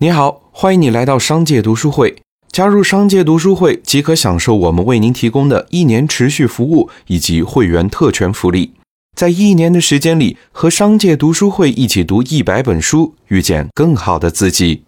你好欢迎你来到商界读书会。加入商界读书会即可享受我们为您提供的一年持续服务以及会员特权福利。在一年的时间里和商界读书会一起读一百本书遇见更好的自己。